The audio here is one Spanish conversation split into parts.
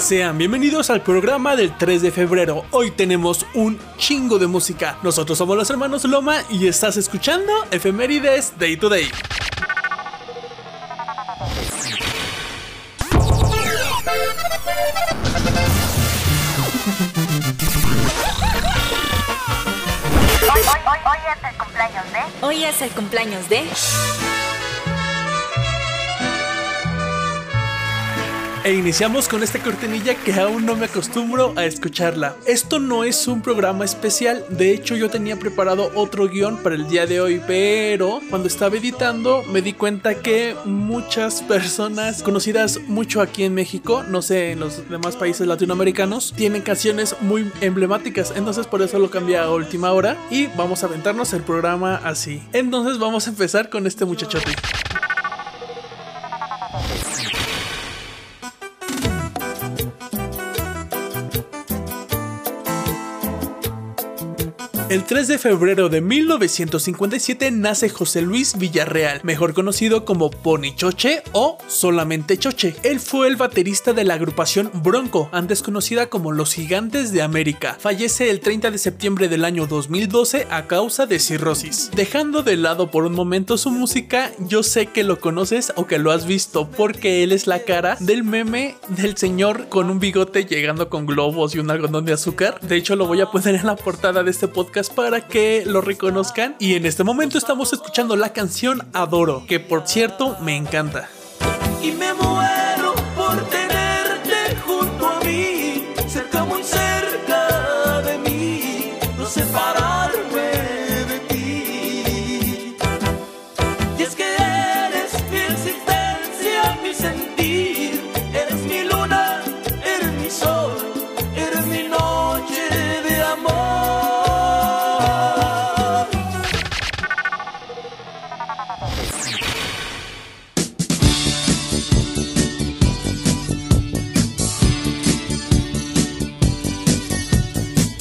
Sean bienvenidos al programa del 3 de febrero. Hoy tenemos un chingo de música. Nosotros somos los hermanos Loma y estás escuchando Efemérides Day to Day. Hoy, hoy, hoy, hoy es el cumpleaños de. Hoy es el cumpleaños de... E iniciamos con esta cortinilla que aún no me acostumbro a escucharla. Esto no es un programa especial, de hecho yo tenía preparado otro guion para el día de hoy, pero cuando estaba editando me di cuenta que muchas personas conocidas mucho aquí en México, no sé, en los demás países latinoamericanos, tienen canciones muy emblemáticas, entonces por eso lo cambié a última hora y vamos a aventarnos el programa así. Entonces vamos a empezar con este muchachote. El 3 de febrero de 1957 nace José Luis Villarreal, mejor conocido como Pony Choche o solamente Choche. Él fue el baterista de la agrupación Bronco, antes conocida como Los Gigantes de América. Fallece el 30 de septiembre del año 2012 a causa de cirrosis. Dejando de lado por un momento su música, yo sé que lo conoces o que lo has visto porque él es la cara del meme del señor con un bigote llegando con globos y un algodón de azúcar. De hecho, lo voy a poner en la portada de este podcast para que lo reconozcan. Y en este momento estamos escuchando la canción Adoro, que por cierto me encanta. y me muero por tenerte junto a mí, cerca muy cerca de mí, no separarme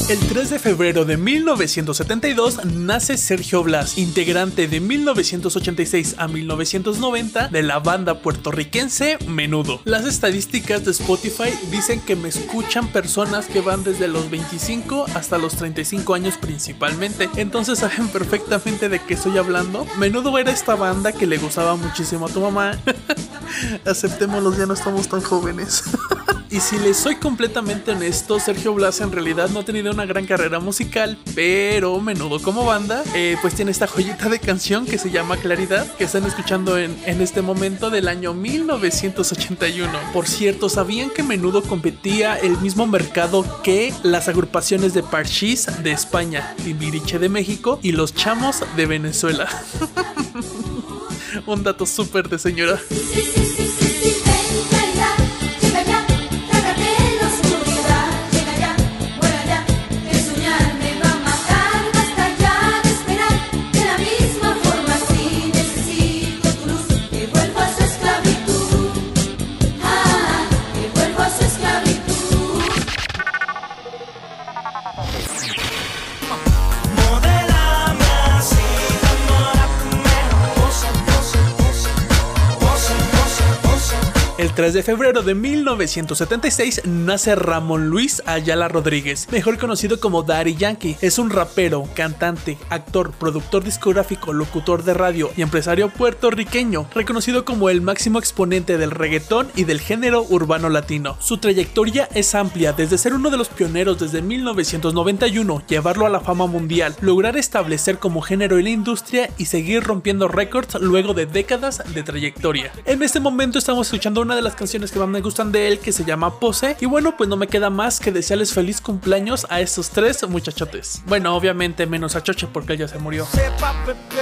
El 3 de febrero de 1972 nace Sergio Blas, integrante de 1986 a 1990 de la banda puertorriquense Menudo. Las estadísticas de Spotify dicen que me escuchan personas que van desde los 25 hasta los 35 años principalmente, entonces saben perfectamente de qué estoy hablando. Menudo era esta banda que le gustaba muchísimo a tu mamá. Aceptémoslo, ya no estamos tan jóvenes. Y si les soy completamente honesto, Sergio Blas en realidad no ha tenido una gran carrera musical, pero menudo como banda, eh, pues tiene esta joyita de canción que se llama Claridad, que están escuchando en, en este momento del año 1981. Por cierto, ¿sabían que menudo competía el mismo mercado que las agrupaciones de Parchís de España, Timbiriche de México y los Chamos de Venezuela? Un dato súper de señora. El 3 de febrero de 1976 nace Ramón Luis Ayala Rodríguez, mejor conocido como Daddy Yankee. Es un rapero, cantante, actor, productor discográfico, locutor de radio y empresario puertorriqueño, reconocido como el máximo exponente del reggaetón y del género urbano latino. Su trayectoria es amplia, desde ser uno de los pioneros desde 1991, llevarlo a la fama mundial, lograr establecer como género en la industria y seguir rompiendo récords luego de décadas de trayectoria. En este momento estamos escuchando una de las canciones que más me gustan de él que se llama Pose y bueno pues no me queda más que desearles feliz cumpleaños a estos tres muchachotes. Bueno obviamente menos a Choche porque él ya se murió. Sepa Pepe,